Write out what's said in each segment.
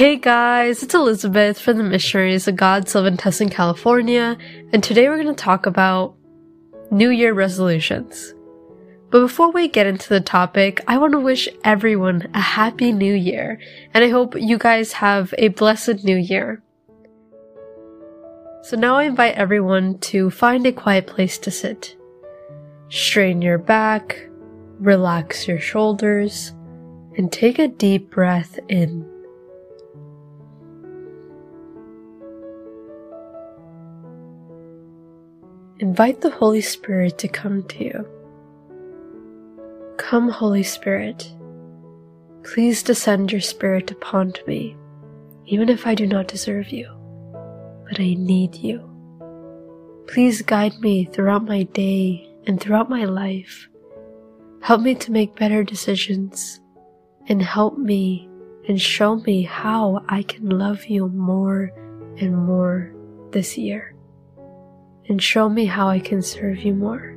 Hey guys, it's Elizabeth from the Missionaries of God's Love in California, and today we're going to talk about New Year resolutions. But before we get into the topic, I want to wish everyone a happy new year, and I hope you guys have a blessed new year. So now I invite everyone to find a quiet place to sit. Strain your back, relax your shoulders, and take a deep breath in. Invite the Holy Spirit to come to you. Come, Holy Spirit. Please descend your Spirit upon me, even if I do not deserve you, but I need you. Please guide me throughout my day and throughout my life. Help me to make better decisions and help me and show me how I can love you more and more this year. And show me how I can serve you more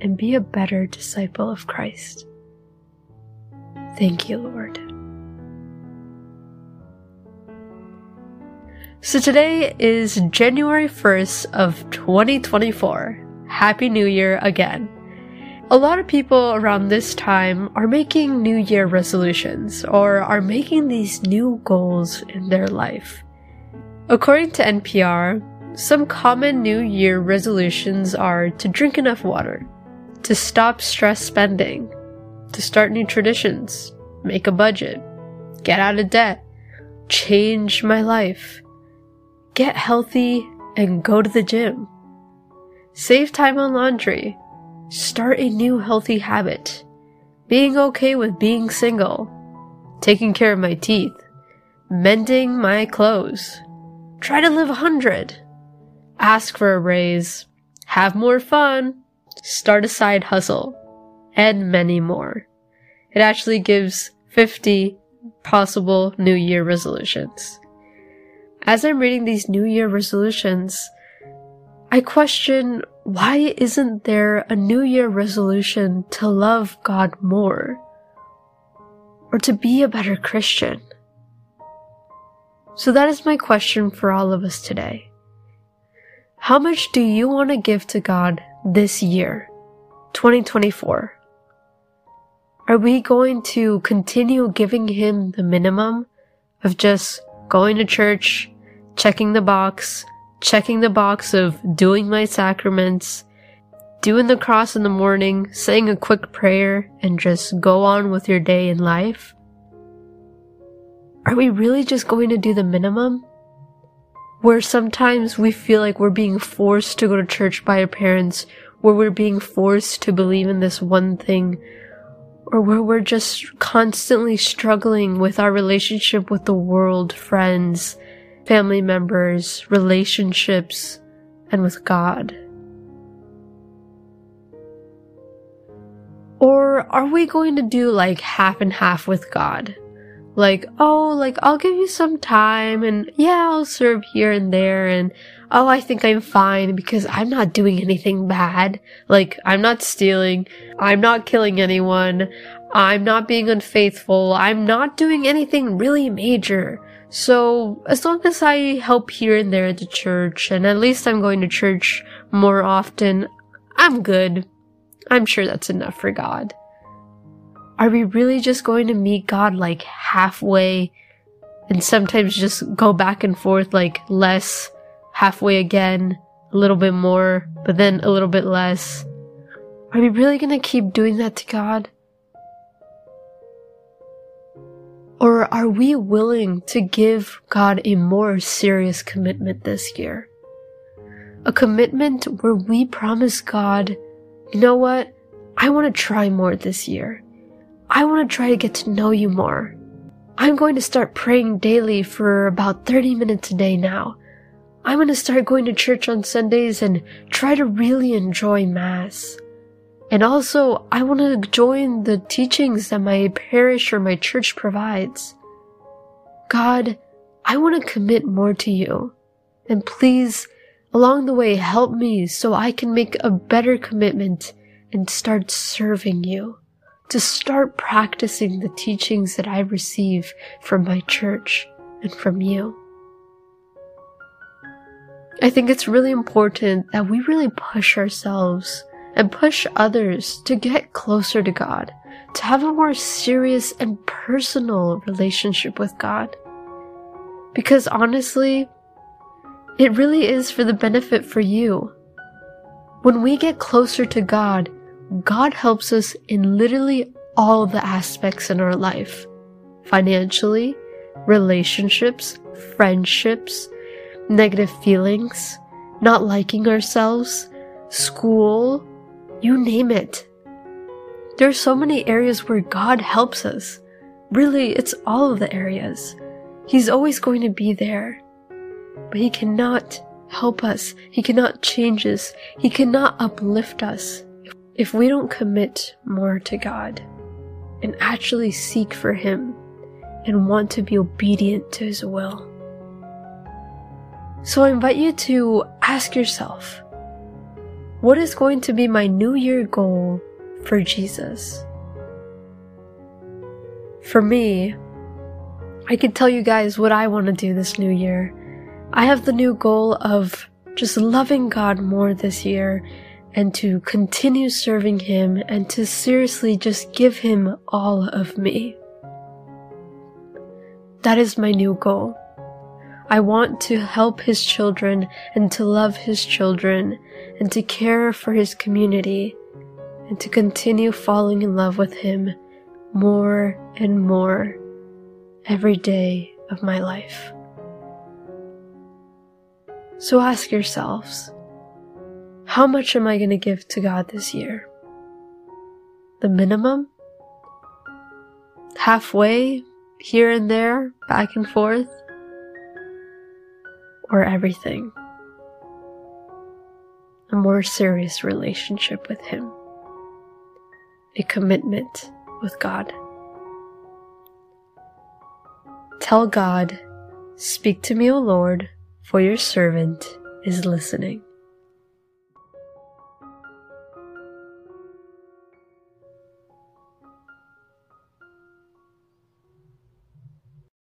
and be a better disciple of Christ. Thank you, Lord. So today is January 1st of 2024. Happy New Year again. A lot of people around this time are making New Year resolutions or are making these new goals in their life. According to NPR, some common New Year resolutions are to drink enough water, to stop stress spending, to start new traditions, make a budget, get out of debt, change my life, get healthy and go to the gym, save time on laundry, start a new healthy habit, being okay with being single, taking care of my teeth, mending my clothes, try to live a hundred, ask for a raise, have more fun, start a side hustle, and many more. It actually gives 50 possible New Year resolutions. As I'm reading these New Year resolutions, I question why isn't there a New Year resolution to love God more? Or to be a better Christian? So that is my question for all of us today. How much do you want to give to God this year, 2024? Are we going to continue giving Him the minimum of just going to church, checking the box, checking the box of doing my sacraments, doing the cross in the morning, saying a quick prayer, and just go on with your day in life? Are we really just going to do the minimum? Where sometimes we feel like we're being forced to go to church by our parents where we're being forced to believe in this one thing, or where we're just constantly struggling with our relationship with the world, friends, family members, relationships, and with God? Or are we going to do like half and half with God? Like, oh, like I'll give you some time and yeah, I'll serve here and there and oh, I think I'm fine because I'm not doing anything bad. Like, I'm not stealing. I'm not killing anyone. I'm not being unfaithful. I'm not doing anything really major. So, as long as I help here and there at the church, and at least I'm going to church more often, I'm good. I'm sure that's enough for God. Are we really just going to meet God like halfway and sometimes just go back and forth like less halfway again, a little bit more, but then a little bit less. Are we really gonna keep doing that to God? Or are we willing to give God a more serious commitment this year? A commitment where we promise God, you know what? I want to try more this year. I want to try to get to know you more. I'm going to start praying daily for about 30 minutes a day now. I'm going to start going to church on Sundays and try to really enjoy Mass. And also, I want to join the teachings that my parish or my church provides. God, I want to commit more to you. And please, along the way, help me so I can make a better commitment and start serving you. To start practicing the teachings that I receive from my church and from you. I think it's really important that we really push ourselves and push others to get closer to God, to have a more serious and personal relationship with God. Because honestly, it really is for the benefit for you. When we get closer to God, God helps us in literally all the aspects in our life financially, relationships, friendships, negative feelings, not liking ourselves, school, you name it. There are so many areas where God helps us. Really, it's all of the areas. He's always going to be there. But He cannot help us. He cannot change us. He cannot uplift us if we don't commit more to God and actually seek for Him and want to be obedient to His will. So I invite you to ask yourself, what is going to be my New Year goal for Jesus? For me, I can tell you guys what I want to do this new year. I have the new goal of just loving God more this year and to continue serving Him and to seriously just give Him all of me. That is my new goal. I want to help His children and to love His children and to care for His community and to continue falling in love with Him more and more every day of my life. So ask yourselves, how much am I going to give to God this year? The minimum? Halfway? Here and there? Back and forth? Or everything? A more serious relationship with Him. A commitment with God. Tell God, Speak to me, O Lord, for your servant is listening.